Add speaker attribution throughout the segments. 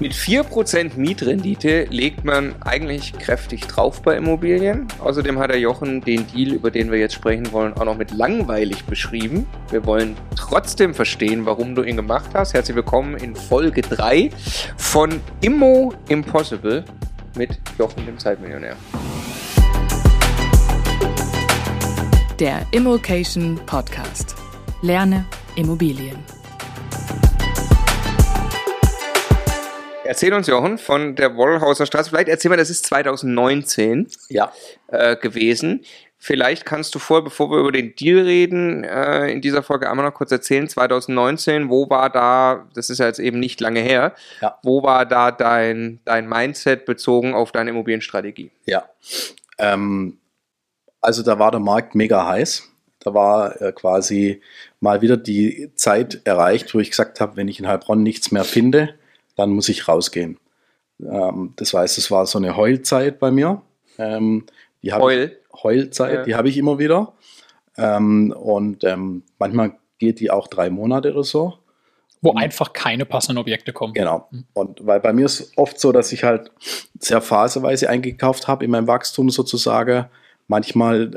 Speaker 1: Mit 4% Mietrendite legt man eigentlich kräftig drauf bei Immobilien. Außerdem hat der Jochen den Deal, über den wir jetzt sprechen wollen, auch noch mit langweilig beschrieben. Wir wollen trotzdem verstehen, warum du ihn gemacht hast. Herzlich willkommen in Folge 3 von Immo Impossible mit Jochen, dem Zeitmillionär.
Speaker 2: Der Immokation Podcast. Lerne Immobilien.
Speaker 1: Erzähl uns, Jochen, von der Wollhauser Straße. Vielleicht erzähl mal, das ist 2019
Speaker 3: ja.
Speaker 1: äh, gewesen. Vielleicht kannst du vor, bevor wir über den Deal reden, äh, in dieser Folge einmal noch kurz erzählen, 2019, wo war da, das ist ja jetzt eben nicht lange her,
Speaker 3: ja.
Speaker 1: wo war da dein, dein Mindset bezogen auf deine Immobilienstrategie?
Speaker 3: Ja, ähm, also da war der Markt mega heiß. Da war äh, quasi mal wieder die Zeit erreicht, wo ich gesagt habe, wenn ich in Heilbronn nichts mehr finde, dann muss ich rausgehen. Ähm, das heißt, es war so eine Heulzeit bei mir. Ähm, die
Speaker 1: Heul?
Speaker 3: Ich, Heulzeit, ja. die habe ich immer wieder. Ähm, und ähm, manchmal geht die auch drei Monate oder so.
Speaker 4: Wo und, einfach keine passenden Objekte kommen.
Speaker 3: Genau. Hm. Und weil bei mir ist oft so, dass ich halt sehr phaseweise eingekauft habe in meinem Wachstum sozusagen. Manchmal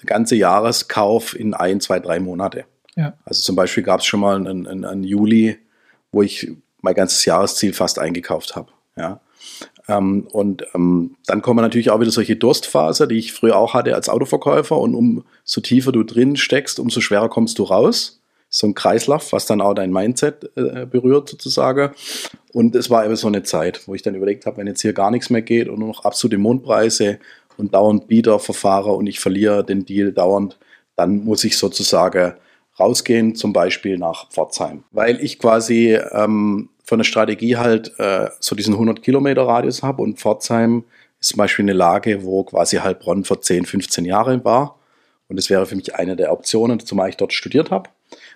Speaker 3: äh, ganze Jahreskauf in ein, zwei, drei Monate.
Speaker 4: Ja.
Speaker 3: Also zum Beispiel gab es schon mal einen, einen, einen Juli, wo ich mein ganzes Jahresziel fast eingekauft habe. Ja. Ähm, und ähm, dann kommen natürlich auch wieder solche Durstphase, die ich früher auch hatte als Autoverkäufer. Und umso tiefer du drin steckst, umso schwerer kommst du raus. So ein Kreislauf, was dann auch dein Mindset äh, berührt sozusagen. Und es war eben so eine Zeit, wo ich dann überlegt habe, wenn jetzt hier gar nichts mehr geht und nur noch absolute Mondpreise und dauernd Bieterverfahrer und ich verliere den Deal dauernd, dann muss ich sozusagen rausgehen, zum Beispiel nach Pforzheim. Weil ich quasi ähm, von der Strategie halt äh, so diesen 100 Kilometer Radius habe und Pforzheim ist zum Beispiel eine Lage, wo quasi Heilbronn vor 10, 15 Jahren war. Und das wäre für mich eine der Optionen, zumal ich dort studiert habe.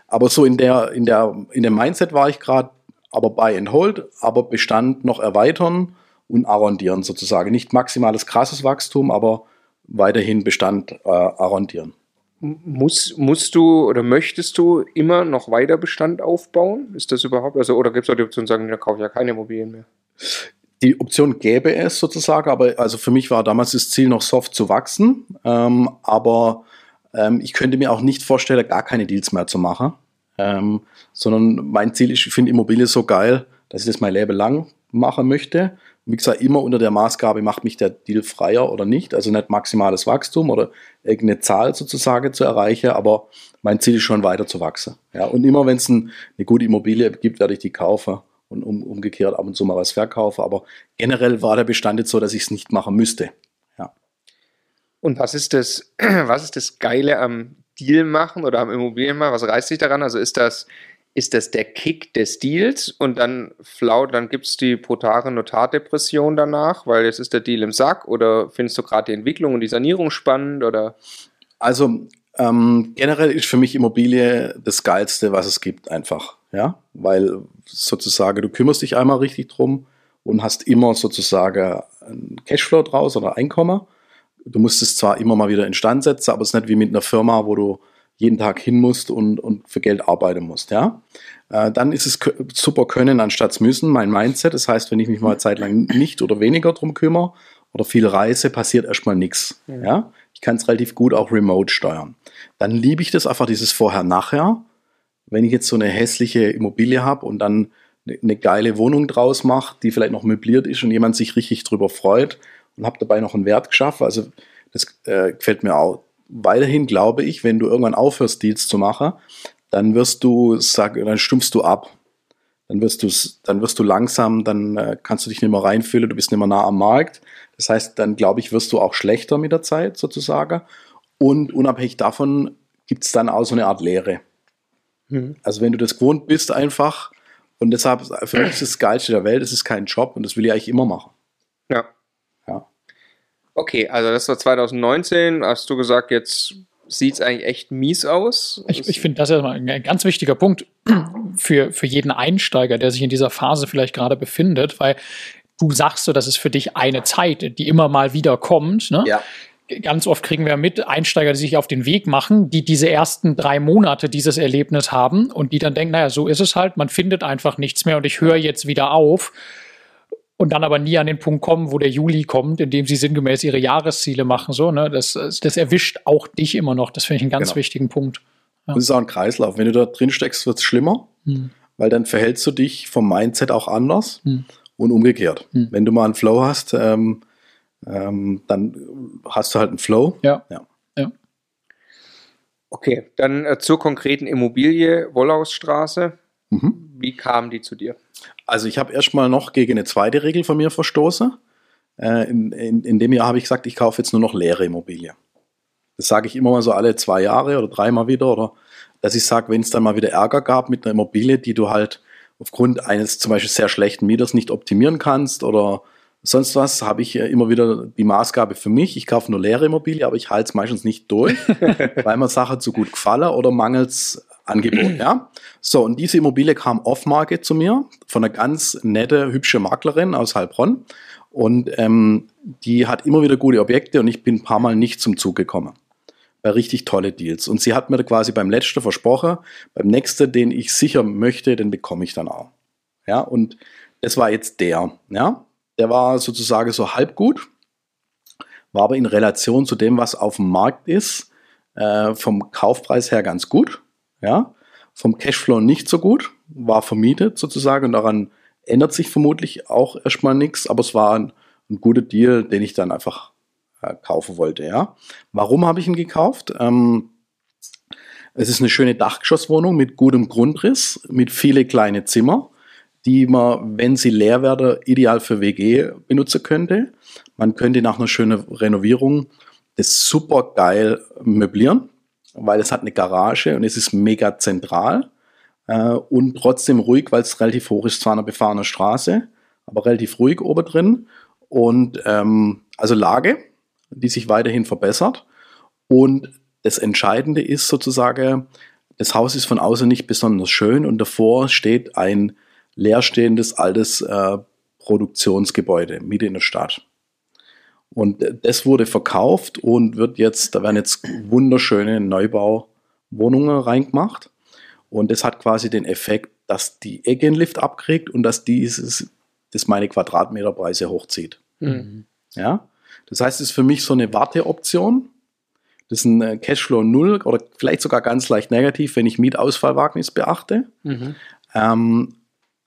Speaker 3: Aber so in der, in der, in dem Mindset war ich gerade, aber buy and hold, aber Bestand noch erweitern und arrondieren sozusagen. Nicht maximales krasses Wachstum, aber weiterhin Bestand äh, arrondieren.
Speaker 1: Muss, musst du oder möchtest du immer noch weiter Bestand aufbauen? Ist das überhaupt? Also, oder gibt es auch die Option zu sagen, da kaufe ich ja keine Immobilien mehr?
Speaker 3: Die Option gäbe es sozusagen, aber also für mich war damals das Ziel noch soft zu wachsen. Ähm, aber ähm, ich könnte mir auch nicht vorstellen, gar keine Deals mehr zu machen. Ähm, sondern mein Ziel ist, ich finde Immobilien so geil, dass ich das mein Leben lang machen möchte wie gesagt, immer unter der Maßgabe, macht mich der Deal freier oder nicht. Also nicht maximales Wachstum oder irgendeine Zahl sozusagen zu erreichen, aber mein Ziel ist schon weiter zu wachsen. Ja, und immer wenn es ein, eine gute Immobilie gibt, werde ich die kaufen und um, umgekehrt ab und zu mal was verkaufen. Aber generell war der Bestand jetzt so, dass ich es nicht machen müsste. Ja.
Speaker 1: Und was ist das, was ist das Geile am Deal machen oder am Immobilien machen? Was reißt sich daran? Also ist das ist das der Kick des Deals und dann flaut, dann gibt es die brutale Notardepression danach, weil jetzt ist der Deal im Sack oder findest du gerade die Entwicklung und die Sanierung spannend oder?
Speaker 3: Also ähm, generell ist für mich Immobilie das Geilste, was es gibt, einfach. Ja, weil sozusagen du kümmerst dich einmal richtig drum und hast immer sozusagen ein Cashflow draus oder Einkommen. Du musst es zwar immer mal wieder instand setzen, aber es ist nicht wie mit einer Firma, wo du jeden Tag hin musst und, und für Geld arbeiten musst, ja. Äh, dann ist es super können anstatt müssen, mein Mindset. Das heißt, wenn ich mich mal eine Zeit lang nicht oder weniger drum kümmere oder viel reise, passiert erstmal nichts, mhm. ja. Ich kann es relativ gut auch remote steuern. Dann liebe ich das einfach, dieses Vorher-Nachher. Wenn ich jetzt so eine hässliche Immobilie habe und dann eine, eine geile Wohnung draus mache, die vielleicht noch möbliert ist und jemand sich richtig drüber freut und habe dabei noch einen Wert geschaffen, also das äh, gefällt mir auch weiterhin glaube ich, wenn du irgendwann aufhörst, Deals zu machen, dann wirst du sagen, dann stumpfst du ab. Dann wirst du, dann wirst du langsam, dann äh, kannst du dich nicht mehr reinfühlen, du bist nicht mehr nah am Markt. Das heißt, dann glaube ich, wirst du auch schlechter mit der Zeit sozusagen. Und unabhängig davon gibt es dann auch so eine Art Lehre. Mhm. Also wenn du das gewohnt bist einfach, und deshalb, für mich ist das Geilste der Welt, es ist kein Job und das will ich eigentlich immer machen.
Speaker 1: Ja. Okay, also das war 2019. Hast du gesagt, jetzt sieht es eigentlich echt mies aus?
Speaker 4: Ich, ich finde, das ist ein ganz wichtiger Punkt für, für jeden Einsteiger, der sich in dieser Phase vielleicht gerade befindet, weil du sagst so, das ist für dich eine Zeit, die immer mal wieder kommt. Ne?
Speaker 3: Ja.
Speaker 4: Ganz oft kriegen wir mit Einsteiger, die sich auf den Weg machen, die diese ersten drei Monate dieses Erlebnis haben und die dann denken, naja, so ist es halt, man findet einfach nichts mehr und ich höre jetzt wieder auf. Und dann aber nie an den Punkt kommen, wo der Juli kommt, in dem sie sinngemäß ihre Jahresziele machen. So, ne? das, das erwischt auch dich immer noch. Das finde ich einen ganz
Speaker 3: Genau.
Speaker 4: wichtigen Punkt.
Speaker 3: Und es ist auch ein Kreislauf. Wenn du da drin steckst, wird es schlimmer,
Speaker 4: Hm.
Speaker 3: weil dann verhältst du dich vom Mindset auch anders
Speaker 4: Hm.
Speaker 3: und umgekehrt.
Speaker 4: Hm.
Speaker 3: Wenn du mal einen Flow hast, ähm, ähm, dann hast du halt einen Flow.
Speaker 4: Ja.
Speaker 3: Ja.
Speaker 1: Okay, dann äh, zur konkreten Immobilie, Wollhausstraße.
Speaker 3: Mhm.
Speaker 1: Wie kam die zu dir?
Speaker 3: Also ich habe erstmal noch gegen eine zweite Regel von mir verstoßen. Äh, in, in, in dem Jahr habe ich gesagt, ich kaufe jetzt nur noch leere Immobilie. Das sage ich immer mal so alle zwei Jahre oder dreimal wieder. Oder dass ich sage, wenn es dann mal wieder Ärger gab mit einer Immobilie, die du halt aufgrund eines zum Beispiel sehr schlechten Mieters nicht optimieren kannst oder sonst was, habe ich immer wieder die Maßgabe für mich. Ich kaufe nur leere Immobilie, aber ich halte es meistens nicht durch, weil mir Sache zu gut gefallen oder mangels Angebot, ja. So, und diese Immobilie kam off-market zu mir von einer ganz nette, hübsche Maklerin aus Heilbronn. Und ähm, die hat immer wieder gute Objekte und ich bin ein paar Mal nicht zum Zug gekommen. Bei richtig tolle Deals. Und sie hat mir quasi beim letzten versprochen, beim nächsten, den ich sicher möchte, den bekomme ich dann auch. Ja, und das war jetzt der, ja. Der war sozusagen so halb gut, war aber in Relation zu dem, was auf dem Markt ist, äh, vom Kaufpreis her ganz gut, ja. Vom Cashflow nicht so gut, war vermietet sozusagen und daran ändert sich vermutlich auch erstmal nichts, aber es war ein, ein guter Deal, den ich dann einfach äh, kaufen wollte, ja. Warum habe ich ihn gekauft? Ähm, es ist eine schöne Dachgeschosswohnung mit gutem Grundriss, mit viele kleine Zimmer, die man, wenn sie leer werden, ideal für WG benutzen könnte. Man könnte nach einer schönen Renovierung das super geil möblieren, weil es hat eine Garage und es ist mega zentral äh, und trotzdem ruhig, weil es relativ hoch ist, zwar eine befahrene Straße, aber relativ ruhig oben drin und ähm, also Lage, die sich weiterhin verbessert und das Entscheidende ist sozusagen, das Haus ist von außen nicht besonders schön und davor steht ein leerstehendes altes äh, Produktionsgebäude mitten in der Stadt. Und äh, das wurde verkauft und wird jetzt, da werden jetzt wunderschöne Neubauwohnungen reingemacht. Und das hat quasi den Effekt, dass die Ecke einen Lift abkriegt und dass dieses, das meine Quadratmeterpreise hochzieht.
Speaker 1: Mhm.
Speaker 3: Ja? Das heißt, es ist für mich so eine Warteoption. Das ist ein äh, Cashflow null oder vielleicht sogar ganz leicht negativ, wenn ich Mietausfallwagnis beachte.
Speaker 1: Mhm.
Speaker 3: Ähm,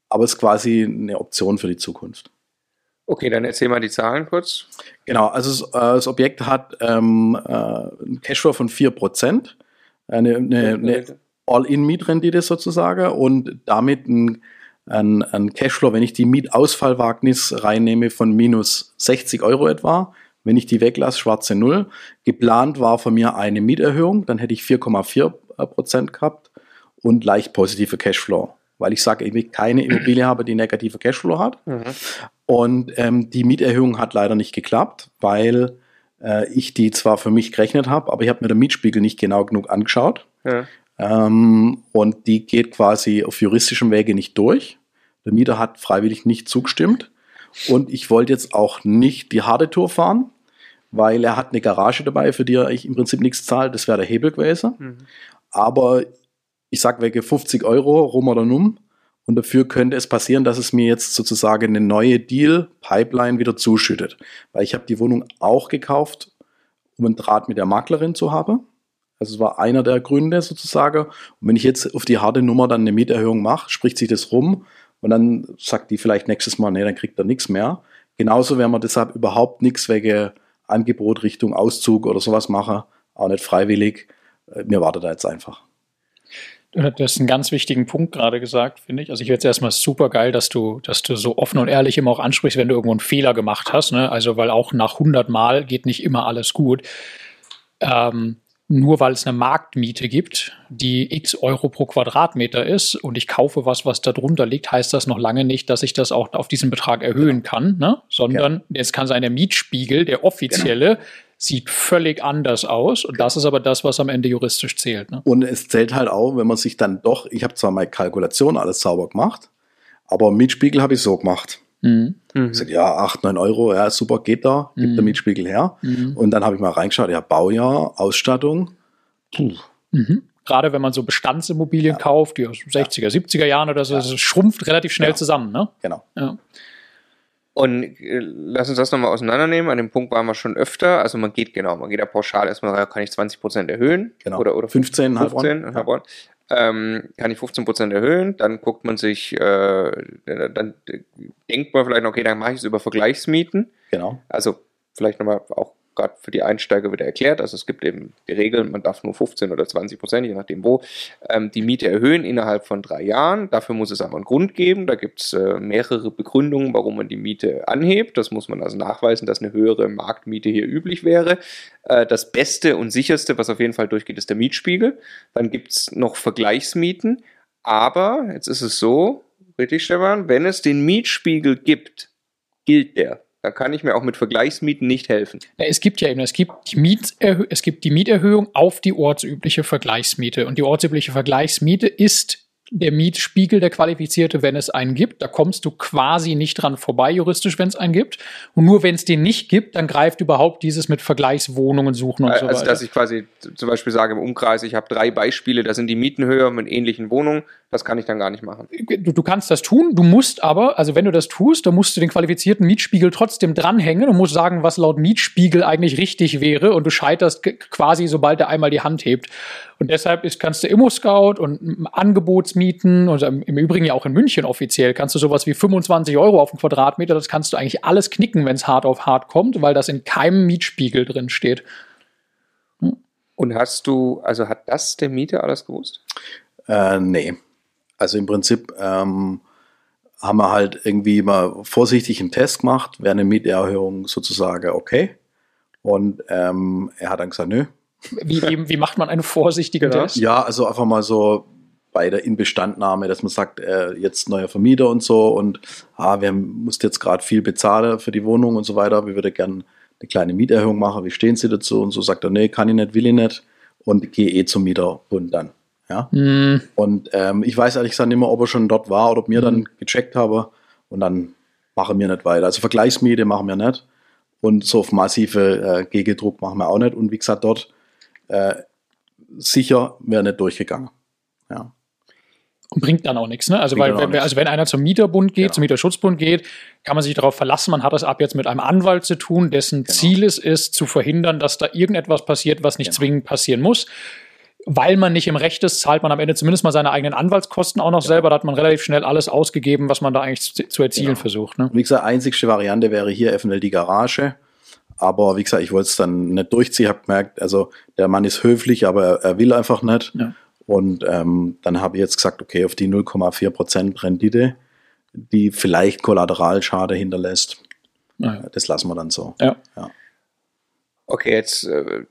Speaker 3: aber es ist quasi eine Option für die Zukunft.
Speaker 1: Okay, dann erzähl mal die Zahlen kurz.
Speaker 3: Genau, also äh, das Objekt hat ähm, äh, einen Cashflow von 4%, eine, eine, eine All-in-Mietrendite sozusagen und damit ein, ein, ein Cashflow, wenn ich die Mietausfallwagnis reinnehme, von minus 60 Euro etwa. Wenn ich die weglasse, schwarze Null. Geplant war von mir eine Mieterhöhung, dann hätte ich 4,4% gehabt und leicht positive Cashflow. Weil ich sage, ich keine Immobilie habe, die negative Cashflow hat.
Speaker 1: Mhm.
Speaker 3: Und ähm, die Mieterhöhung hat leider nicht geklappt, weil äh, ich die zwar für mich gerechnet habe, aber ich habe mir den Mietspiegel nicht genau genug angeschaut.
Speaker 1: Ja.
Speaker 3: Ähm, und die geht quasi auf juristischem Wege nicht durch. Der Mieter hat freiwillig nicht zugestimmt. Und ich wollte jetzt auch nicht die harte Tour fahren, weil er hat eine Garage dabei, für die er ich im Prinzip nichts zahlt. Das wäre der Hebel gewesen.
Speaker 1: Mhm.
Speaker 3: Aber ich sag wegen 50 Euro rum oder num. Und dafür könnte es passieren, dass es mir jetzt sozusagen eine neue Deal-Pipeline wieder zuschüttet. Weil ich habe die Wohnung auch gekauft, um einen Draht mit der Maklerin zu haben. Also es war einer der Gründe sozusagen. Und wenn ich jetzt auf die harte Nummer dann eine Mieterhöhung mache, spricht sich das rum und dann sagt die vielleicht nächstes Mal, nee, dann kriegt er nichts mehr. Genauso werden wir deshalb überhaupt nichts wegen Angebot Richtung Auszug oder sowas machen, auch nicht freiwillig. Äh, Mir wartet da jetzt einfach.
Speaker 4: Du hast einen ganz wichtigen Punkt gerade gesagt, finde ich. Also ich finde es erstmal super geil, dass du, dass du so offen und ehrlich immer auch ansprichst, wenn du irgendwo einen Fehler gemacht hast. Ne? Also weil auch nach 100 Mal geht nicht immer alles gut. Ähm, nur weil es eine Marktmiete gibt, die x Euro pro Quadratmeter ist und ich kaufe was, was da drunter liegt, heißt das noch lange nicht, dass ich das auch auf diesen Betrag erhöhen kann, ne? sondern es kann sein, der Mietspiegel, der offizielle, sieht völlig anders aus und das ist aber das, was am Ende juristisch zählt. Ne?
Speaker 3: Und es zählt halt auch, wenn man sich dann doch, ich habe zwar meine Kalkulation alles sauber gemacht, aber Mietspiegel habe ich so gemacht.
Speaker 4: Mhm.
Speaker 1: Mhm.
Speaker 3: Ich sag, ja, 8, 9 Euro, ja, super, geht da, gibt
Speaker 4: Mhm.
Speaker 3: der Mietspiegel her.
Speaker 4: Mhm.
Speaker 3: Und dann habe ich mal reingeschaut, ja, Baujahr, Ausstattung. Puh.
Speaker 4: Mhm. Gerade wenn man so Bestandsimmobilien kauft, die aus 60er, 70er Jahren oder so,
Speaker 3: Ja.
Speaker 4: das schrumpft relativ schnell
Speaker 3: Ja.
Speaker 4: zusammen. Ne?
Speaker 3: Genau.
Speaker 4: Ja.
Speaker 1: Und äh, lass uns das nochmal auseinandernehmen. An dem Punkt waren wir schon öfter. Also man geht genau, man geht ja pauschal erstmal, kann ich 20 Prozent erhöhen?
Speaker 3: Genau.
Speaker 1: Oder, oder
Speaker 3: 15,
Speaker 1: 15,
Speaker 3: halb
Speaker 1: ähm, kann ich 15 Prozent erhöhen, dann guckt man sich, äh, dann denkt man vielleicht, okay, dann mache ich es über Vergleichsmieten.
Speaker 3: Genau.
Speaker 1: Also vielleicht nochmal auch gerade für die Einsteiger wieder erklärt. Also es gibt eben die Regel, man darf nur 15 oder 20 Prozent, je nachdem wo, ähm, die Miete erhöhen innerhalb von drei Jahren. Dafür muss es aber einen Grund geben. Da gibt es äh, mehrere Begründungen, warum man die Miete anhebt. Das muss man also nachweisen, dass eine höhere Marktmiete hier üblich wäre. Äh, das Beste und sicherste, was auf jeden Fall durchgeht, ist der Mietspiegel. Dann gibt es noch Vergleichsmieten. Aber jetzt ist es so, richtig, Stefan, wenn es den Mietspiegel gibt, gilt der. Da kann ich mir auch mit Vergleichsmieten nicht helfen.
Speaker 4: Es gibt ja eben, es gibt, es gibt die Mieterhöhung auf die ortsübliche Vergleichsmiete. Und die ortsübliche Vergleichsmiete ist der Mietspiegel, der qualifizierte, wenn es einen gibt. Da kommst du quasi nicht dran vorbei, juristisch, wenn es einen gibt. Und nur wenn es den nicht gibt, dann greift überhaupt dieses mit Vergleichswohnungen suchen und
Speaker 1: also,
Speaker 4: so weiter.
Speaker 1: Also, dass ich quasi zum Beispiel sage im Umkreis, ich habe drei Beispiele, da sind die Mieten höher mit ähnlichen Wohnungen, das kann ich dann gar nicht machen.
Speaker 4: Du, du kannst das tun, du musst aber, also wenn du das tust, dann musst du den qualifizierten Mietspiegel trotzdem dranhängen und musst sagen, was laut Mietspiegel eigentlich richtig wäre und du scheiterst quasi, sobald er einmal die Hand hebt. Und deshalb ist, kannst du Immo-Scout und Angebotsmieten und im Übrigen ja auch in München offiziell kannst du sowas wie 25 Euro auf den Quadratmeter, das kannst du eigentlich alles knicken, wenn es hart auf hart kommt, weil das in keinem Mietspiegel drin steht.
Speaker 1: Hm. Und hast du, also hat das der Mieter alles gewusst?
Speaker 3: Äh, nee. Also im Prinzip ähm, haben wir halt irgendwie mal vorsichtig einen Test gemacht, wäre eine Mieterhöhung sozusagen okay. Und ähm, er hat dann gesagt, nö.
Speaker 4: Wie, wie, wie macht man einen vorsichtigen
Speaker 3: genau.
Speaker 4: Test?
Speaker 3: Ja, also einfach mal so bei der Inbestandnahme, dass man sagt, äh, jetzt neuer Vermieter und so und ah, wir mussten jetzt gerade viel bezahlen für die Wohnung und so weiter. Wir würden gerne eine kleine Mieterhöhung machen. Wie stehen Sie dazu? Und so sagt er, nee, kann ich nicht, will ich nicht und gehe eh zum Mieterbund dann. Ja? Mm. Und ähm, ich weiß ehrlich gesagt nicht mehr, ob er schon dort war oder ob wir mm. dann mhm. gecheckt haben und dann machen wir nicht weiter. Also Vergleichsmiete machen wir nicht und so auf massive äh, Gegendruck machen wir auch nicht. Und wie gesagt, dort äh, sicher wäre nicht durchgegangen. Ja.
Speaker 4: Und bringt dann auch nichts, ne? Also, weil, wenn, also wenn einer zum Mieterbund geht, genau. zum Mieterschutzbund geht, kann man sich darauf verlassen, man hat es ab jetzt mit einem Anwalt zu tun, dessen genau. Ziel es ist, zu verhindern, dass da irgendetwas passiert, was nicht genau. zwingend passieren muss weil man nicht im Recht ist, zahlt man am Ende zumindest mal seine eigenen Anwaltskosten auch noch ja. selber. Da hat man relativ schnell alles ausgegeben, was man da eigentlich zu, zu erzielen genau. versucht. Ne?
Speaker 3: Wie gesagt, einzigste Variante wäre hier eventuell die Garage. Aber wie gesagt, ich wollte es dann nicht durchziehen, habe gemerkt, also der Mann ist höflich, aber er, er will einfach nicht. Ja. Und ähm, dann habe ich jetzt gesagt, okay, auf die 0,4 Prozent Rendite, die vielleicht Kollateralschade hinterlässt, ja. das lassen wir dann so.
Speaker 4: Ja.
Speaker 1: Okay, jetzt äh,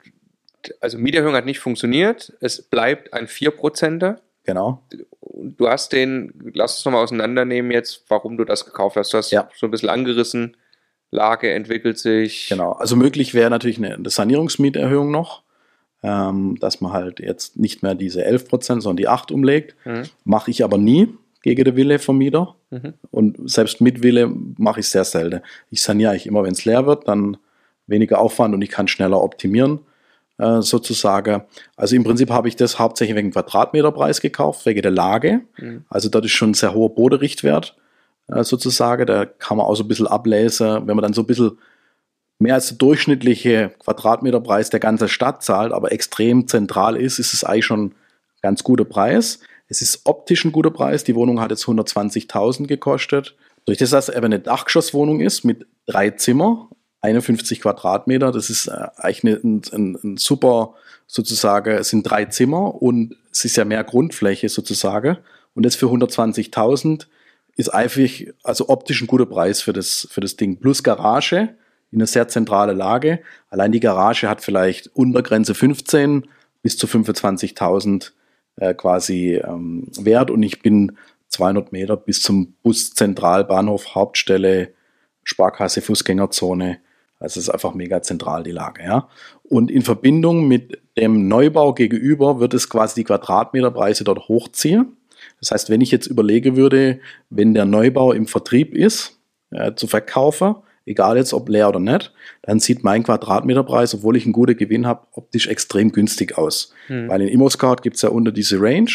Speaker 1: also Mieterhöhung hat nicht funktioniert. Es bleibt ein 4%er.
Speaker 3: Genau.
Speaker 1: Du hast den, lass uns nochmal auseinandernehmen jetzt, warum du das gekauft hast. Du hast ja. so ein bisschen angerissen, Lage entwickelt sich.
Speaker 3: Genau, also möglich wäre natürlich eine, Sanierungsmieterhöhung noch, ähm, dass man halt jetzt nicht mehr diese 11%, sondern die 8 umlegt. Mhm. Mache ich aber nie gegen den Wille vom Mieter. Mhm. Und selbst mit Wille mache ich sehr selten. Ich saniere eigentlich immer, wenn es leer wird, dann weniger Aufwand und ich kann schneller optimieren. Äh, sozusagen. Also im Prinzip habe ich das hauptsächlich wegen Quadratmeterpreis gekauft, wegen der Lage. Mhm. Also dort ist schon ein sehr hoher Boderichtwert äh, sozusagen. Da kann man auch so ein bisschen ablesen, wenn man dann so ein bisschen mehr als der durchschnittliche Quadratmeterpreis der ganzen Stadt zahlt, aber extrem zentral ist, ist es eigentlich schon ein ganz guter Preis. Es ist optisch ein guter Preis. Die Wohnung hat jetzt 120.000 gekostet. Durch das, dass es eben eine Dachgeschosswohnung ist mit drei Zimmer, 51 Quadratmeter. Das ist äh, eigentlich ein, ein, ein, super, sozusagen, es sind drei Zimmer und es ist ja mehr Grundfläche sozusagen. Und das für 120.000 ist einfach, also optisch ein guter Preis für das, für das Ding. Plus Garage in einer sehr zentrale Lage. Allein die Garage hat vielleicht Untergrenze 15 bis zu 25.000 äh, quasi ähm, wert und ich bin 200 Meter bis zum Buszentralbahnhof, Hauptstelle, Sparkasse, Fußgängerzone also es ist einfach mega zentral die Lage, ja. Und in Verbindung mit dem Neubau gegenüber wird es quasi die Quadratmeterpreise dort hochziehen. Das heißt, wenn ich jetzt überlege würde, wenn der Neubau im Vertrieb ist, äh, zu verkaufen, egal jetzt ob leer oder nicht, dann sieht mein Quadratmeterpreis, obwohl ich einen guten Gewinn habe, optisch extrem günstig aus. Hm. Weil in ImmoScout gibt es ja unter diese Range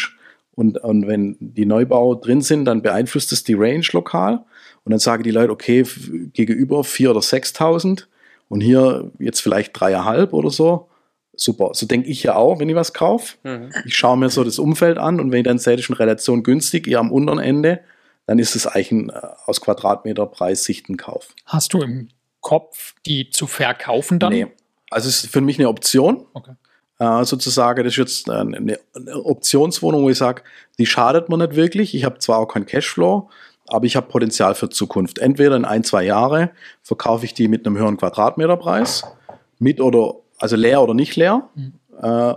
Speaker 3: und, und wenn die Neubau drin sind, dann beeinflusst es die Range lokal. Und dann sagen die Leute, okay, gegenüber 4.000 oder 6.000 und hier jetzt vielleicht dreieinhalb oder so. Super. So denke ich ja auch, wenn ich was kaufe. Mhm. Ich schaue mir so das Umfeld an und wenn ich dann sehe, das ist in Relation günstig, eher am unteren Ende, dann ist es eigentlich ein äh, aus Quadratmeter Preis Sichtenkauf.
Speaker 4: Hast du im Kopf, die zu verkaufen dann? Nee.
Speaker 3: Also es ist für mich eine Option. Okay. Äh, sozusagen, das ist jetzt eine, eine Optionswohnung, wo ich sage, die schadet mir nicht wirklich. Ich habe zwar auch keinen Cashflow, aber ich habe Potenzial für Zukunft. Entweder in ein, zwei Jahre verkaufe ich die mit einem höheren Quadratmeterpreis, mit oder, also leer oder nicht leer. Mhm. Äh,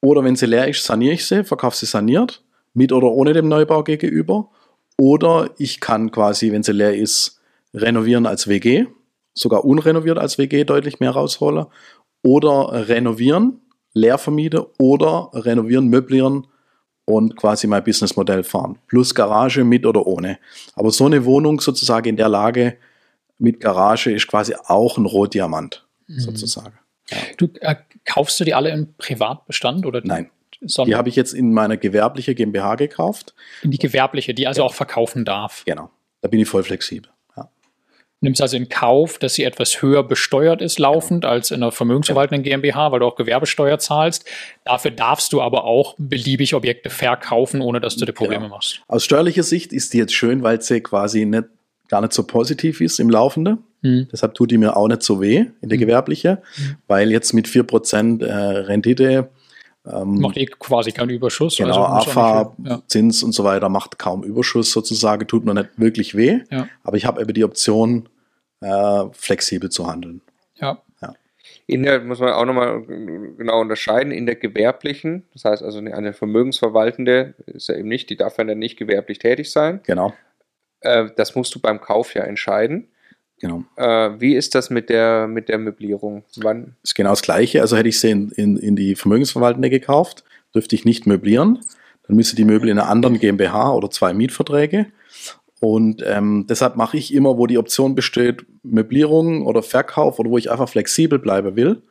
Speaker 3: oder wenn sie leer ist, saniere ich sie, verkaufe sie saniert, mit oder ohne dem Neubau gegenüber. Oder ich kann quasi, wenn sie leer ist, renovieren als WG, sogar unrenoviert als WG deutlich mehr rausholen. Oder renovieren, leer vermiete oder renovieren, möblieren und quasi mein Businessmodell fahren. Plus Garage mit oder ohne. Aber so eine Wohnung sozusagen in der Lage mit Garage ist quasi auch ein Rohdiamant mhm. sozusagen.
Speaker 4: Ja. Du, äh, kaufst du die alle im Privatbestand oder?
Speaker 3: Nein. Die habe ich jetzt in meiner gewerbliche GmbH gekauft.
Speaker 4: In die gewerbliche, die also ja. auch verkaufen darf.
Speaker 3: Genau. Da bin ich voll flexibel
Speaker 4: nimmst also in Kauf, dass sie etwas höher besteuert ist laufend als in einer vermögensverwaltenden GmbH, weil du auch Gewerbesteuer zahlst. Dafür darfst du aber auch beliebig Objekte verkaufen, ohne dass du dir Probleme genau. machst.
Speaker 3: Aus steuerlicher Sicht ist die jetzt schön, weil sie quasi nicht, gar nicht so positiv ist im Laufenden. Hm. Deshalb tut die mir auch nicht so weh in der hm. gewerbliche, hm. weil jetzt mit 4% äh, Rendite
Speaker 4: ähm, macht eh quasi keinen Überschuss.
Speaker 3: Genau, also AFA, ja. Zins und so weiter macht kaum Überschuss sozusagen, tut mir nicht wirklich weh. Ja. Aber ich habe eben die Option, äh, flexibel zu handeln.
Speaker 4: Ja.
Speaker 1: ja. In der muss man auch nochmal genau unterscheiden, in der gewerblichen, das heißt also eine Vermögensverwaltende ist ja eben nicht, die darf ja dann nicht gewerblich tätig sein.
Speaker 3: Genau.
Speaker 1: Äh, das musst du beim Kauf ja entscheiden.
Speaker 3: Genau.
Speaker 1: Äh, wie ist das mit der, mit der Möblierung? Wann?
Speaker 3: Ist genau das Gleiche. Also hätte ich sie in, in, in die Vermögensverwaltende gekauft, dürfte ich nicht möblieren. Dann müsste die Möbel in einer anderen GmbH oder zwei Mietverträge. Und ähm, deshalb mache ich immer, wo die Option besteht, Möblierung oder Verkauf oder wo ich einfach flexibel bleiben will,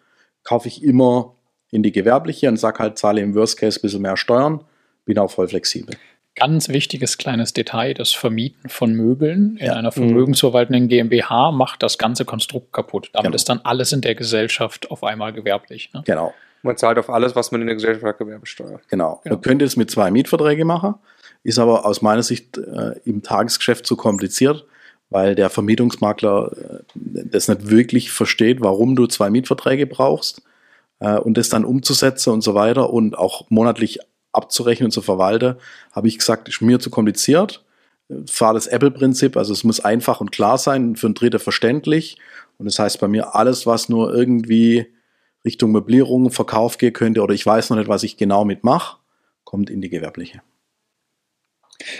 Speaker 3: kaufe ich immer in die gewerbliche und sage halt, zahle im Worst Case ein bisschen mehr Steuern, bin auch voll flexibel.
Speaker 4: Ganz wichtiges kleines Detail, das Vermieten von Möbeln in ja. einer vermögensverwaltenden GmbH macht das ganze Konstrukt kaputt. Damit genau. ist dann alles in der Gesellschaft auf einmal gewerblich. Ne?
Speaker 3: Genau.
Speaker 1: Man zahlt auf alles, was man in der Gesellschaft hat, Gewerbesteuer.
Speaker 3: Genau. genau. Man könnte es mit zwei Mietverträgen machen ist aber aus meiner Sicht äh, im Tagesgeschäft zu kompliziert, weil der Vermietungsmakler äh, das nicht wirklich versteht, warum du zwei Mietverträge brauchst äh, und das dann umzusetzen und so weiter und auch monatlich abzurechnen und zu verwalten, habe ich gesagt, ist mir zu kompliziert. Fahre das Apple-Prinzip, also es muss einfach und klar sein, für einen Dritter verständlich. Und das heißt bei mir, alles, was nur irgendwie Richtung Möblierung, Verkauf gehen könnte oder ich weiß noch nicht, was ich genau mitmache, kommt in die gewerbliche.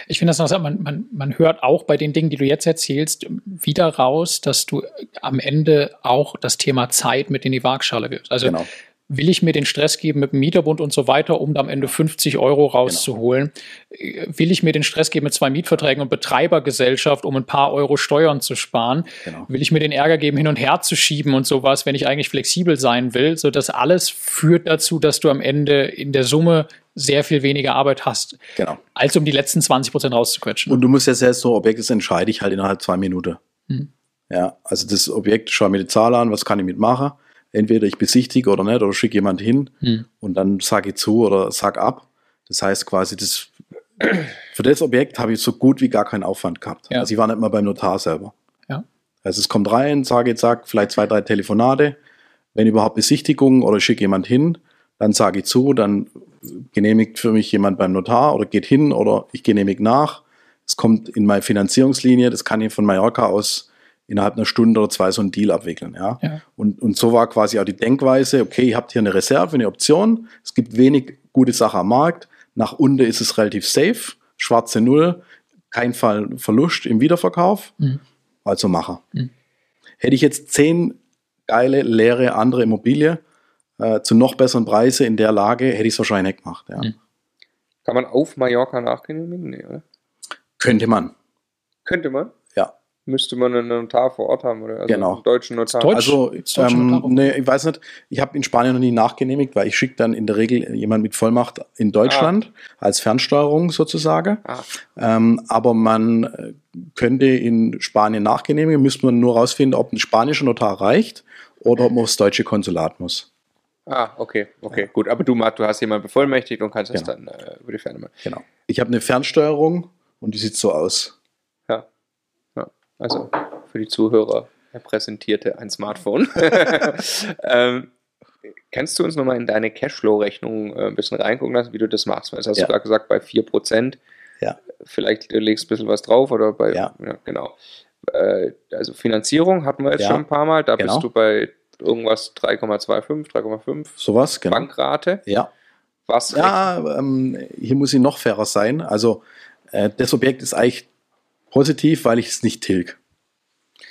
Speaker 4: Ich finde das noch, man, man, man hört auch bei den Dingen, die du jetzt erzählst, wieder raus, dass du am Ende auch das Thema Zeit mit in die Waagschale wirst. Also genau will ich mir den Stress geben mit dem Mieterbund und so weiter, um am Ende 50 Euro rauszuholen? Genau. Will ich mir den Stress geben mit zwei Mietverträgen und Betreibergesellschaft, um ein paar Euro Steuern zu sparen? Genau. Will ich mir den Ärger geben, hin und her zu schieben und sowas, wenn ich eigentlich flexibel sein will? So, das alles führt dazu, dass du am Ende in der Summe sehr viel weniger Arbeit hast,
Speaker 3: genau.
Speaker 4: als um die letzten 20 Prozent rauszuquetschen.
Speaker 3: Und du musst ja selbst so, Objekt, das entscheide ich halt innerhalb zwei Minuten. Hm. Ja, also das Objekt, schau mir die Zahl an, was kann ich mitmachen? Entweder ich besichtige oder nicht oder schicke jemand hin hm. und dann sage ich zu oder sag ab. Das heißt quasi, das, für das Objekt habe ich so gut wie gar keinen Aufwand gehabt. Ja. Also ich war nicht mal beim Notar selber.
Speaker 4: Ja.
Speaker 3: Also es kommt rein, sage jetzt, sag vielleicht zwei, drei Telefonate, wenn überhaupt Besichtigung oder ich schicke jemand hin, dann sage ich zu, dann genehmigt für mich jemand beim Notar oder geht hin oder ich genehmige nach. Es kommt in meine Finanzierungslinie, das kann ich von Mallorca aus innerhalb einer Stunde oder zwei so einen Deal abwickeln. Ja? ja. Und, und so war quasi auch die Denkweise, okay, ihr habt hier eine Reserve, eine Option, es gibt wenig gute Sachen am Markt, nach unten ist es relativ safe, schwarze Null, kein Fall Verlust im Wiederverkauf, mhm. also Macher. Mhm. Hätte ich jetzt zehn geile, leere andere Immobilie äh, zu noch besseren Preisen in der Lage, hätte ich es wahrscheinlich nicht gemacht. Ja. Mhm.
Speaker 1: Kann man auf Mallorca nachgenehmigen? Nee, oder?
Speaker 3: Könnte man.
Speaker 1: Könnte man?
Speaker 3: Ja.
Speaker 1: müsste man einen Notar vor Ort haben, oder? Also
Speaker 3: Genau.
Speaker 1: Einen deutschen Notar.
Speaker 4: Deutsch?
Speaker 3: Also, ähm,
Speaker 4: Notar-
Speaker 3: nee, ich weiß nicht, ich habe in Spanien noch nie nachgenehmigt, weil ich schicke dann in der Regel jemand mit Vollmacht in Deutschland als Fernsteuerung sozusagen.
Speaker 1: Ah.
Speaker 3: Ähm, aber man äh, könnte in Spanien nachgenehmigen, müsste man nur rausfinden, ob ein spanischer Notar reicht oder ob man aufs deutsche Konsulat muss.
Speaker 1: Ah, okay, okay, gut. Aber du, Marc, du hast jemanden bevollmächtigt und kannst das
Speaker 3: Genau.
Speaker 1: dann äh, über die Ferne machen.
Speaker 3: Genau. Ich habe eine Fernsteuerung und die sieht so aus.
Speaker 1: Ja. ja. Also für die Zuhörer, er präsentierte ein Smartphone. ähm, kannst du uns nochmal in deine Cashflow-Rechnung äh, ein bisschen reingucken lassen, wie du das machst? Weil das hast
Speaker 3: Ja.
Speaker 1: du gerade gesagt, bei 4%.
Speaker 3: Ja.
Speaker 1: Vielleicht äh, legst du ein bisschen was drauf oder bei.
Speaker 3: Ja.
Speaker 1: genau. Äh, also Finanzierung hatten wir jetzt
Speaker 3: Ja.
Speaker 1: schon ein paar Mal. Da
Speaker 3: Genau.
Speaker 1: bist du bei irgendwas 3,25, 3,5.
Speaker 3: Sowas, genau.
Speaker 1: Bankrate.
Speaker 3: Ja.
Speaker 1: Was?
Speaker 3: Ja, ähm, hier muss ich noch fairer sein. Also äh, das Objekt ist eigentlich positiv, weil ich es nicht tilg.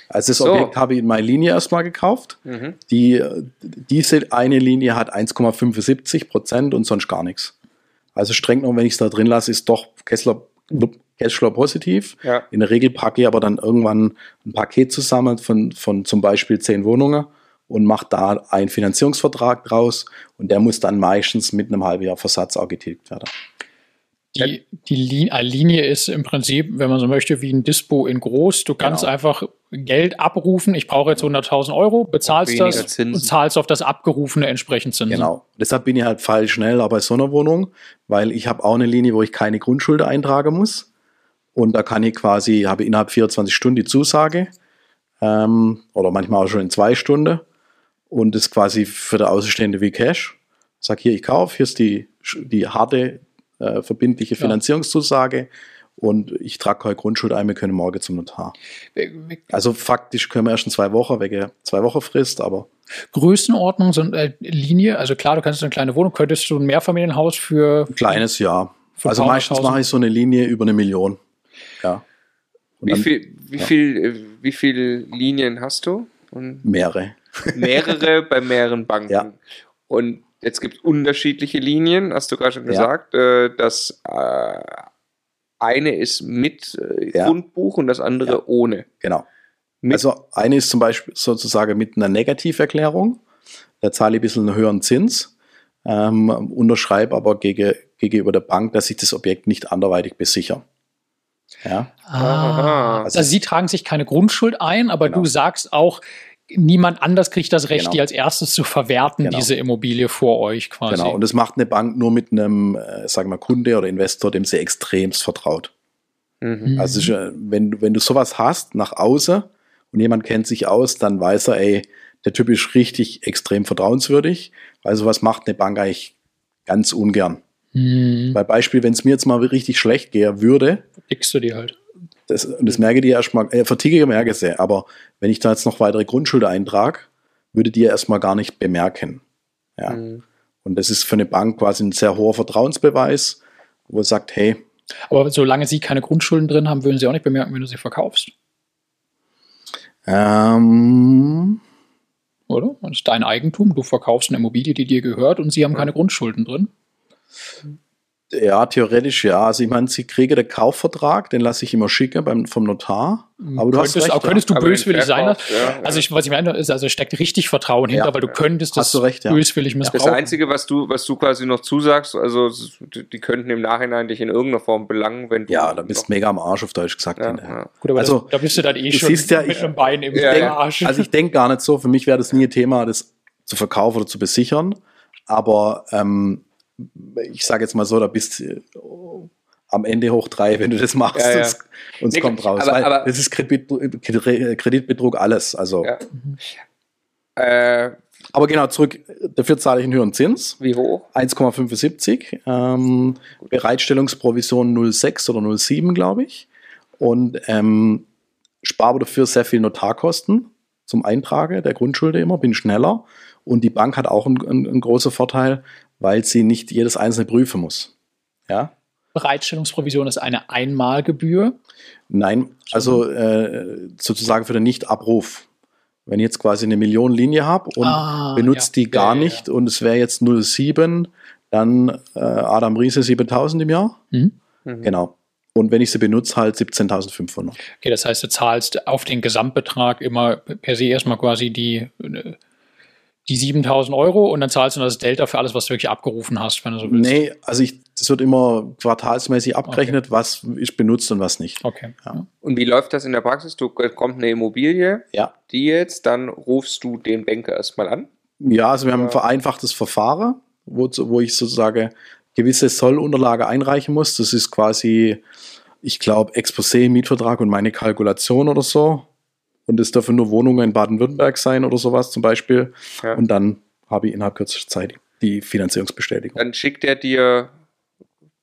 Speaker 3: Also das
Speaker 1: So.
Speaker 3: Objekt habe ich in meiner Linie erstmal gekauft.
Speaker 1: Mhm.
Speaker 3: Die, diese eine Linie hat 1,75 Prozent und sonst gar nichts. Also streng genommen, wenn ich es da drin lasse, ist doch Kessler, Cashflow positiv.
Speaker 1: Ja.
Speaker 3: In der Regel packe ich aber dann irgendwann ein Paket zusammen von, von zum Beispiel zehn Wohnungen und mache da einen Finanzierungsvertrag draus und der muss dann meistens mit einem halben Jahr Versatz auch getilgt werden.
Speaker 4: Die, die Linie, ist im Prinzip, wenn man so möchte, wie ein Dispo in groß. Du kannst
Speaker 3: Genau.
Speaker 4: einfach Geld abrufen. Ich brauche jetzt 100.000 Euro, bezahlst das
Speaker 1: Zinsen.
Speaker 4: und zahlst auf das abgerufene entsprechend Zinsen.
Speaker 3: Genau. Deshalb bin ich halt fall schnell auch bei so einer Wohnung, weil ich habe auch eine Linie, wo ich keine Grundschuld eintragen muss. Und da kann ich quasi, habe innerhalb 24 Stunden die Zusage ähm, oder manchmal auch schon in zwei Stunden. Und das ist quasi für der Außenstehende wie Cash. Sag hier, ich kaufe, hier ist die, die harte, äh, verbindliche
Speaker 4: Ja.
Speaker 3: Finanzierungszusage. Und ich trage heute Grundschuld ein, wir können morgen zum Notar. Also faktisch können wir erst in zwei Wochen, wegen zwei Wochen Frist, aber
Speaker 4: Größenordnung, so eine Linie, also klar, du kannst eine kleine Wohnung, könntest du ein Mehrfamilienhaus für
Speaker 3: Ein kleines Jahr.
Speaker 4: Für
Speaker 3: Also meistens mache ich so eine Linie über eine Million. Ja. Und
Speaker 1: Wie
Speaker 3: dann
Speaker 1: viel, wie
Speaker 3: ja.
Speaker 1: viel, äh, wie viele Linien hast du? Und
Speaker 3: Mehrere.
Speaker 1: mehrere bei mehreren Banken.
Speaker 3: Ja.
Speaker 1: Und jetzt gibt es unterschiedliche Linien, hast du gerade schon
Speaker 3: Ja.
Speaker 1: gesagt. Äh, das äh, eine ist mit äh,
Speaker 3: Ja.
Speaker 1: Grundbuch und das andere
Speaker 3: Ja.
Speaker 1: ohne.
Speaker 3: Genau.
Speaker 1: Mit,
Speaker 3: Also eine ist zum Beispiel sozusagen mit einer Negativerklärung. Da zahle ich ein bisschen einen höheren Zins, ähm, unterschreibe aber gegen, gegenüber der Bank, dass ich das Objekt nicht anderweitig besichere. Ja,
Speaker 1: Aha.
Speaker 4: Also sie tragen sich keine Grundschuld ein, aber
Speaker 3: Genau.
Speaker 4: du sagst auch, niemand anders kriegt das Recht,
Speaker 3: Genau.
Speaker 4: die als erstes zu verwerten,
Speaker 3: Genau.
Speaker 4: diese Immobilie vor euch quasi.
Speaker 3: genau. Und das macht eine Bank nur mit einem, äh, sagen wir, Kunde oder Investor, dem sie extremst vertraut.
Speaker 1: Mhm.
Speaker 3: Also äh, wenn, du- wenn du sowas hast nach außen und jemand kennt sich aus, dann weiß er, ey, der Typ ist richtig extrem vertrauenswürdig. Also was macht eine Bank eigentlich ganz ungern.
Speaker 4: Hm,
Speaker 3: Bei Beispiel, wenn es mir jetzt mal richtig schlecht gehen würde,
Speaker 4: dickst du die halt.
Speaker 3: Das, und das merke die erstmal, äh, vertige merke sie, aber wenn ich da jetzt noch weitere Grundschulden eintrage, würde die ja erstmal gar nicht bemerken. Ja.
Speaker 1: Mhm.
Speaker 3: Und das ist für eine Bank quasi ein sehr hoher Vertrauensbeweis, wo es sagt, hey,
Speaker 4: Aber solange sie keine Grundschulden drin haben, würden sie auch nicht bemerken, wenn du sie verkaufst,
Speaker 3: ähm,
Speaker 4: oder? Das ist dein Eigentum, du verkaufst eine Immobilie, die dir gehört und sie haben keine Grundschulden drin.
Speaker 3: Ja, theoretisch ja. Also ich meine, sie kriegen den Kaufvertrag, den lasse ich immer schicken beim, vom Notar. Aber du hast
Speaker 4: könntest,
Speaker 3: recht,
Speaker 4: auch, könntest du
Speaker 1: Aber
Speaker 4: böswillig sein.
Speaker 1: Verkauf, ja,
Speaker 4: also ich, was ich meine, ist, also steckt richtig Vertrauen hinter,
Speaker 3: Ja.
Speaker 4: weil du könntest
Speaker 3: Hast
Speaker 4: das
Speaker 3: du recht, ja.
Speaker 4: böswillig
Speaker 1: Das
Speaker 4: missbrauchen.
Speaker 1: Einzige, was du, was du quasi noch zusagst, also die könnten im Nachhinein dich in irgendeiner Form belangen, wenn du.
Speaker 3: Ja, da bist du mega am Arsch auf Deutsch gesagt.
Speaker 1: ja,
Speaker 3: hinterher.
Speaker 1: ja.
Speaker 4: Gut, aber
Speaker 3: Also,
Speaker 4: das, da bist du dann eh
Speaker 3: du
Speaker 4: schon
Speaker 3: siehst ja,
Speaker 4: mit
Speaker 3: ich-
Speaker 4: einem Bein im
Speaker 1: Ja, ja.
Speaker 4: Arsch.
Speaker 3: Also ich denke gar nicht so, für mich wäre das nie ein Thema, das zu verkaufen oder zu besichern. Aber ähm, ich sage jetzt mal so, da bist du äh, am Ende hoch drei, wenn du das machst.
Speaker 1: Ja, ja.
Speaker 3: Und es-
Speaker 1: Nee,
Speaker 3: kommt raus.
Speaker 1: aber- aber-
Speaker 3: das ist Kreditbetrug, Kreditbetrug alles. Also.
Speaker 1: Ja. Äh,
Speaker 3: Aber genau, zurück, dafür zahle ich einen höheren Zins.
Speaker 1: wie hoch?
Speaker 3: 1,75. Ähm, Bereitstellungsprovision 0,6 oder 0,7, glaube ich. Und ähm, spare dafür sehr viel Notarkosten zum Eintragen der Grundschulde immer, bin schneller. Und die Bank hat auch einen, einen, einen großen Vorteil, weil sie nicht jedes einzelne prüfen muss. Ja?
Speaker 4: Bereitstellungsprovision ist eine Einmalgebühr.
Speaker 3: Nein, also äh, sozusagen für den Nichtabruf. Wenn ich jetzt quasi eine Million Linie habe und
Speaker 4: Ah,
Speaker 3: benutzt
Speaker 4: ja.
Speaker 3: die gar
Speaker 4: Ja, ja,
Speaker 3: nicht und es wäre jetzt 0,7, dann äh, Adam Riese 7000 im Jahr.
Speaker 4: Mhm.
Speaker 1: Mhm.
Speaker 3: Genau. Und wenn ich sie benutze, halt 17.500.
Speaker 4: Okay, das heißt, du zahlst auf den Gesamtbetrag immer per se erstmal quasi die, die 7.000 Euro und dann zahlst du das Delta für alles, was du wirklich abgerufen hast, wenn du so willst.
Speaker 3: Nee, also ich, das wird immer quartalsmäßig abgerechnet, was ist benutzt und was nicht.
Speaker 4: Okay.
Speaker 3: Ja.
Speaker 1: Und wie läuft das in der Praxis? Du kommt eine Immobilie,
Speaker 3: Ja.
Speaker 1: die jetzt, dann rufst du den Banker erstmal an.
Speaker 3: Ja, also wir haben ein vereinfachtes Verfahren, wo, wo ich sozusagen gewisse Sollunterlage einreichen muss. Das ist quasi, ich glaube, Exposé, Mietvertrag und meine Kalkulation oder so. Und es dürfen nur Wohnungen in Baden-Württemberg sein oder sowas zum Beispiel.
Speaker 1: Ja.
Speaker 3: Und dann habe ich innerhalb kürzester Zeit die Finanzierungsbestätigung.
Speaker 1: Dann schickt er dir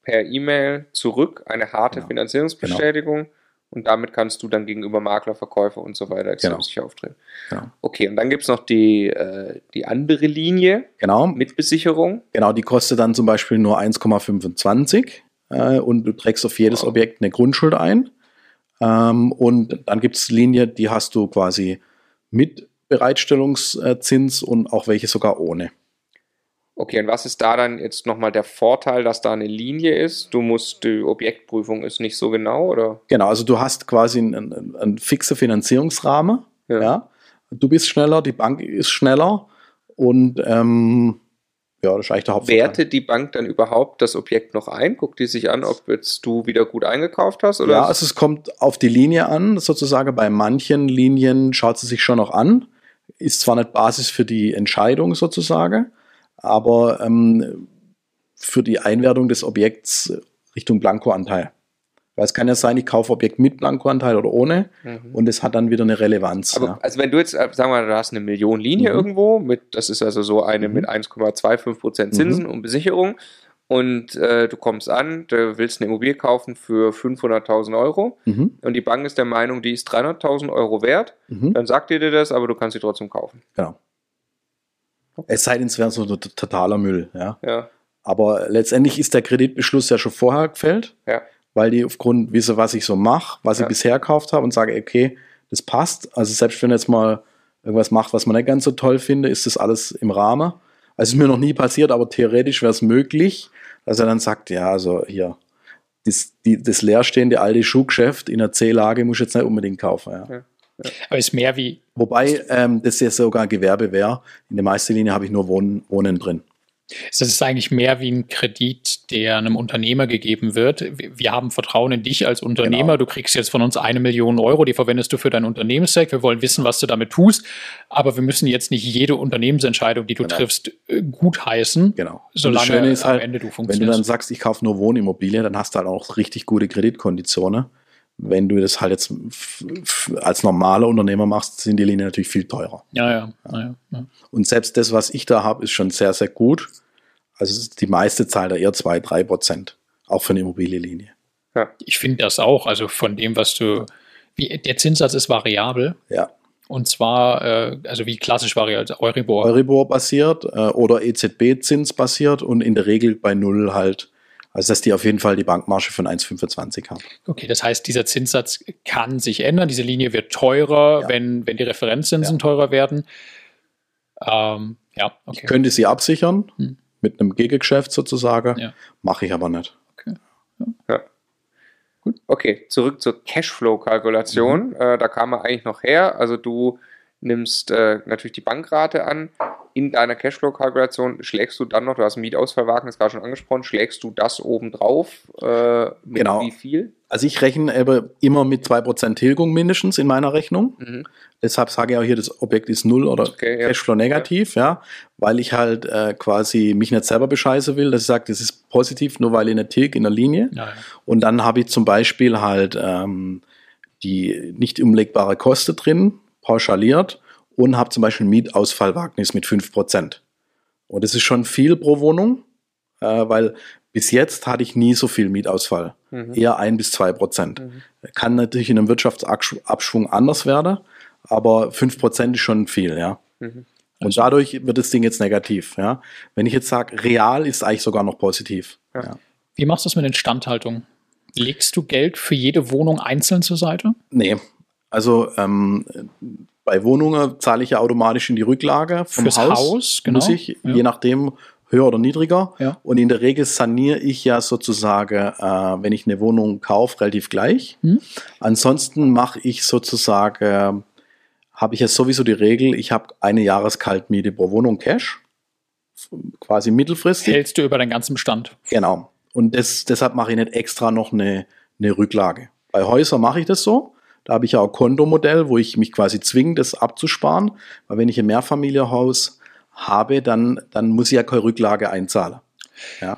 Speaker 1: per E-Mail zurück eine harte
Speaker 3: Genau.
Speaker 1: Finanzierungsbestätigung und damit kannst du dann gegenüber Makler, Verkäufer und so weiter extrem
Speaker 3: Genau.
Speaker 1: sicher auftreten.
Speaker 3: Genau.
Speaker 1: Okay, und dann gibt es noch die, äh, die andere Linie
Speaker 3: Genau,
Speaker 1: mit Besicherung.
Speaker 3: genau, die kostet dann zum Beispiel nur 1,25 äh, und du trägst auf jedes
Speaker 1: Wow.
Speaker 3: Objekt eine Grundschuld ein. Ähm, und dann gibt es Linie, die hast du quasi mit Bereitstellungszins und auch welche sogar ohne.
Speaker 1: Okay, und was ist da dann jetzt nochmal der Vorteil, dass da eine Linie ist? Du musst, die Objektprüfung ist nicht so genau, oder?
Speaker 3: Genau, also du hast quasi einen, einen, einen fixen Finanzierungsrahmen.
Speaker 1: Ja.
Speaker 3: Ja. Du bist schneller, die Bank ist schneller und ähm, ja, das ist eigentlich der Hauptvorteil.
Speaker 1: Wertet die Bank dann überhaupt das Objekt noch ein? Guckt die sich an, ob jetzt du wieder gut eingekauft hast? Oder
Speaker 3: Ja, also es kommt auf die Linie an, sozusagen. Bei manchen Linien schaut sie sich schon noch an. Ist zwar nicht Basis für die Entscheidung sozusagen, aber ähm, für die Einwertung des Objekts Richtung Blankoanteil. Weil es kann ja sein, ich kaufe Objekt mit Blankoanteil oder ohne
Speaker 1: Mhm.
Speaker 3: und es hat dann wieder eine Relevanz.
Speaker 1: Aber
Speaker 3: ja.
Speaker 1: also wenn du jetzt, äh, sagen wir mal, du hast eine Million Linie
Speaker 3: Mhm.
Speaker 1: irgendwo, mit, das ist also so eine
Speaker 3: Mhm.
Speaker 1: mit 1,25% Zinsen und Besicherung und äh, du kommst an, du willst eine Immobilie kaufen für 500.000 Euro
Speaker 3: Mhm.
Speaker 1: und die Bank ist der Meinung, die ist 300.000 Euro wert,
Speaker 3: Mhm.
Speaker 1: dann sagt ihr dir das, aber du kannst sie trotzdem kaufen.
Speaker 3: Genau. Es sei denn, es wäre so ein totaler Müll. Ja.
Speaker 1: Ja,
Speaker 3: Aber letztendlich ist der Kreditbeschluss ja schon vorher gefällt.
Speaker 1: ja,
Speaker 3: weil die aufgrund wissen, was ich so mache, was
Speaker 1: Ja.
Speaker 3: ich bisher gekauft habe und sage, okay, das passt. Also selbst wenn jetzt mal irgendwas macht, was man nicht ganz so toll finde, ist das alles im Rahmen. Also ist mir noch nie passiert, aber theoretisch wäre es möglich, dass er dann sagt, ja, also hier, das, die, das leerstehende alte Schuhgeschäft in der C-Lage muss ich jetzt nicht unbedingt kaufen. Ja.
Speaker 1: Ja.
Speaker 4: Aber ist mehr wie,
Speaker 3: Wobei ähm, das ja sogar Gewerbe wäre. In der meisten Linie habe ich nur Wohnen, Wohnen drin.
Speaker 4: das ist eigentlich mehr wie ein Kredit, der einem Unternehmer gegeben wird. Wir haben Vertrauen in dich als Unternehmer.
Speaker 3: Genau.
Speaker 4: Du kriegst jetzt von uns eine Million Euro, die verwendest du für dein Unternehmenszweck. Wir wollen wissen, was du damit tust. Aber wir müssen jetzt nicht jede Unternehmensentscheidung, die du
Speaker 3: Genau.
Speaker 4: triffst, äh, gutheißen.
Speaker 3: Genau.
Speaker 4: Solange am
Speaker 3: halt,
Speaker 4: Ende du
Speaker 3: wenn du
Speaker 4: funktionierst.
Speaker 3: dann sagst, ich kaufe nur Wohnimmobilien, dann hast du halt auch richtig gute Kreditkonditionen. Wenn du das halt jetzt als normaler Unternehmer machst, sind die Linien natürlich viel teurer.
Speaker 4: ja, ja, ja, ja, ja.
Speaker 3: Und selbst das, was ich da habe, ist schon sehr, sehr gut. Also die meiste zahlt da eher 2, 3 Prozent. Auch für eine Immobilienlinie.
Speaker 4: Ich finde das auch. Also von dem, was du. Wie, der Zinssatz ist variabel.
Speaker 3: Ja.
Speaker 4: Und zwar, äh, also wie klassisch variabel, also Euribor.
Speaker 3: Euribor basiert äh, oder EZB-Zins basiert und in der Regel bei Null halt. Also dass die auf jeden Fall die Bankmarge von 1,25 haben.
Speaker 4: Okay, das heißt, dieser Zinssatz kann sich ändern. Diese Linie wird teurer,
Speaker 3: Ja.
Speaker 4: wenn, wenn die Referenzzinsen teurer werden. Ähm, ja, okay.
Speaker 3: Ich könnte sie absichern
Speaker 4: Hm.
Speaker 3: mit einem Gegengeschäft sozusagen.
Speaker 4: Ja.
Speaker 3: Mache ich aber nicht.
Speaker 1: ja. Okay, zurück zur Cashflow-Kalkulation. Äh, da kam er eigentlich noch her. Also du nimmst äh, natürlich die Bankrate an. In deiner Cashflow-Kalkulation schlägst du dann noch, du hast ein Mietausfallwagen, gerade schon angesprochen, schlägst du das oben drauf? Äh, mit
Speaker 3: Genau.
Speaker 1: wie viel?
Speaker 3: Also ich rechne immer mit 2% Tilgung mindestens in meiner Rechnung.
Speaker 1: Mhm.
Speaker 3: Deshalb sage ich auch hier, das Objekt ist null oder
Speaker 1: Okay, ja.
Speaker 3: Cashflow negativ, ja. weil ich halt äh, quasi mich nicht selber bescheißen will, dass ich sage, das ist positiv, nur weil ich nicht tilg in der Linie.
Speaker 4: Ja, ja.
Speaker 3: Und dann habe ich zum Beispiel halt ähm, die nicht umlegbare Kosten drin, pauschaliert und habe zum Beispiel ein Mietausfallwagnis mit 5%. Und das ist schon viel pro Wohnung, äh, weil bis jetzt hatte ich nie so viel Mietausfall.
Speaker 1: Mhm.
Speaker 3: Eher ein bis zwei Prozent.
Speaker 1: Mhm.
Speaker 3: Kann natürlich in einem Wirtschaftsabschwung anders werden, aber 5% ist schon viel, ja.
Speaker 1: Mhm.
Speaker 3: Und dadurch wird das Ding jetzt negativ, ja. Wenn ich jetzt sage, real ist eigentlich sogar noch positiv.
Speaker 1: Ja.
Speaker 3: ja.
Speaker 4: Wie machst du das mit Instandhaltung? Legst du Geld für jede Wohnung einzeln zur Seite?
Speaker 3: Nee, also ähm, bei Wohnungen zahle ich ja automatisch in die Rücklage vom
Speaker 4: Fürs
Speaker 3: Haus.
Speaker 4: Haus, genau.
Speaker 3: Muss ich,
Speaker 4: Ja.
Speaker 3: je nachdem, höher oder niedriger.
Speaker 4: Ja.
Speaker 3: Und in der Regel saniere ich ja sozusagen, äh, wenn ich eine Wohnung kaufe, relativ gleich.
Speaker 4: Mhm.
Speaker 3: Ansonsten mache ich sozusagen, habe ich ja sowieso die Regel, ich habe eine Jahreskaltmiete pro Wohnung Cash, quasi mittelfristig.
Speaker 4: Hältst du über deinen ganzen Bestand.
Speaker 3: Genau. Und das, deshalb mache ich nicht extra noch eine, eine Rücklage. Bei Häusern mache ich das so. Da habe ich ja auch ein Kontomodell, wo ich mich quasi zwinge, das abzusparen. Weil wenn ich ein Mehrfamilienhaus habe, dann, dann muss ich ja keine Rücklage einzahlen. Ja.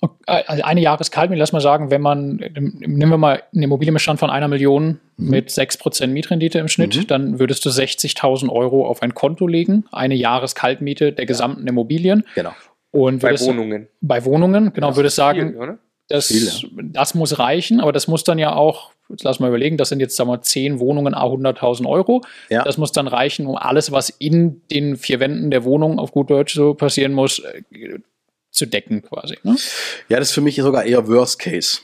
Speaker 4: Okay, Also eine Jahreskaltmiete, lass mal sagen, wenn man, nehmen wir mal einen Immobilienbestand von einer Million
Speaker 3: Mhm.
Speaker 4: mit 6% Mietrendite im Schnitt,
Speaker 3: Mhm.
Speaker 4: dann würdest du 60.000 Euro auf ein Konto legen, eine Jahreskaltmiete der gesamten Immobilien
Speaker 3: Genau.
Speaker 4: und
Speaker 1: Bei Wohnungen.
Speaker 4: bei Wohnungen, genau, würdest sagen,
Speaker 1: Viel?
Speaker 4: Das,
Speaker 3: Viel,
Speaker 4: das muss reichen, aber das muss dann ja auch, jetzt lass mal überlegen, das sind jetzt, sagen wir, 10 Wohnungen, a 100.000 Euro.
Speaker 3: Ja.
Speaker 4: Das muss dann reichen, um alles, was in den vier Wänden der Wohnung auf gut Deutsch so passieren muss, äh, zu decken quasi. Ne?
Speaker 3: Ja, das ist für mich sogar eher Worst Case.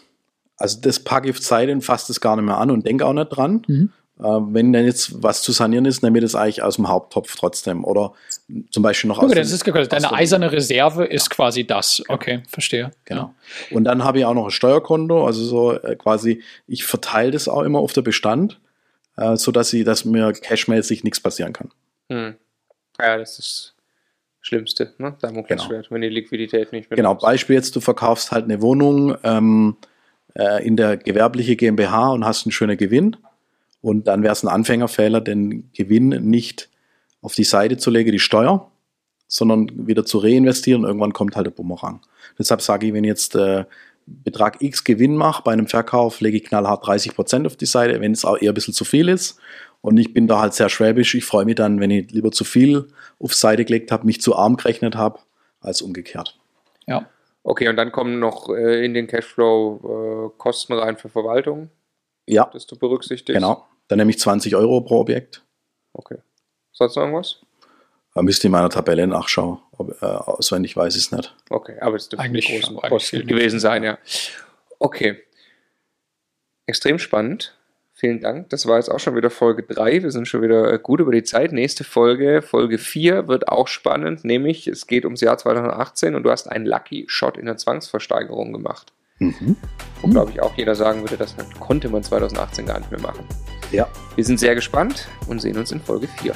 Speaker 3: Also das packe ich auf Zeit und fasse das gar nicht mehr an und denke auch nicht dran.
Speaker 4: Mhm.
Speaker 3: Äh, wenn dann jetzt was zu sanieren ist, nehme ich das eigentlich aus dem Haupttopf trotzdem. Oder zum Beispiel noch
Speaker 4: Okay,
Speaker 3: aus
Speaker 4: das
Speaker 3: dem-
Speaker 4: ist
Speaker 3: aus
Speaker 4: Deine eiserne Reserve ist quasi das. Okay, verstehe.
Speaker 3: Genau. Und dann habe ich auch noch ein Steuerkonto, also so äh, quasi, ich verteile das auch immer auf der Bestand, äh, so dass ich, dass mir cashmäßig nichts passieren kann.
Speaker 1: Hm. Ja, das ist das Schlimmste, ne? Damoklesschwert, wenn die Liquidität nicht mehr
Speaker 3: Genau. Beispiel jetzt, du verkaufst halt eine Wohnung ähm, äh, in der gewerbliche GmbH und hast einen schönen Gewinn. Und dann wäre es ein Anfängerfehler, den Gewinn nicht auf die Seite zu legen, die Steuer, sondern wieder zu reinvestieren. Irgendwann kommt halt der Bumerang. Deshalb sage ich, wenn ich jetzt äh, Betrag X Gewinn mache bei einem Verkauf, lege ich knallhart 30 Prozent auf die Seite, wenn es auch eher ein bisschen zu viel ist. Und ich bin da halt sehr schwäbisch. Ich freue mich dann, wenn ich lieber zu viel auf Seite gelegt habe, mich zu arm gerechnet habe, als umgekehrt.
Speaker 4: Ja.
Speaker 1: Okay, und dann kommen noch äh, in den Cashflow äh, Kosten rein für Verwaltung,
Speaker 3: Ja,
Speaker 1: das du berücksichtigst.
Speaker 3: genau. Dann nehme ich 20 Euro pro Objekt.
Speaker 1: Okay. Sonst noch irgendwas?
Speaker 3: Da müsste ich in meiner Tabelle nachschauen. Ob, äh, auswendig weiß ich es nicht.
Speaker 1: Okay, aber es dürfen
Speaker 4: Eigentlich-
Speaker 1: großen
Speaker 4: viel
Speaker 1: gewesen sein, ja. Okay. Extrem spannend. Vielen Dank. Das war jetzt auch schon wieder Folge 3. Wir sind schon wieder äh, gut über die Zeit. Nächste Folge, Folge 4, wird auch spannend, nämlich es geht ums Jahr 2018 und du hast einen Lucky Shot in der Zwangsversteigerung gemacht.
Speaker 3: Mhm.
Speaker 1: Wo, glaube ich, auch jeder sagen würde, das konnte man 2018 gar nicht mehr machen.
Speaker 3: Ja.
Speaker 1: Wir sind sehr gespannt und sehen uns in Folge 4.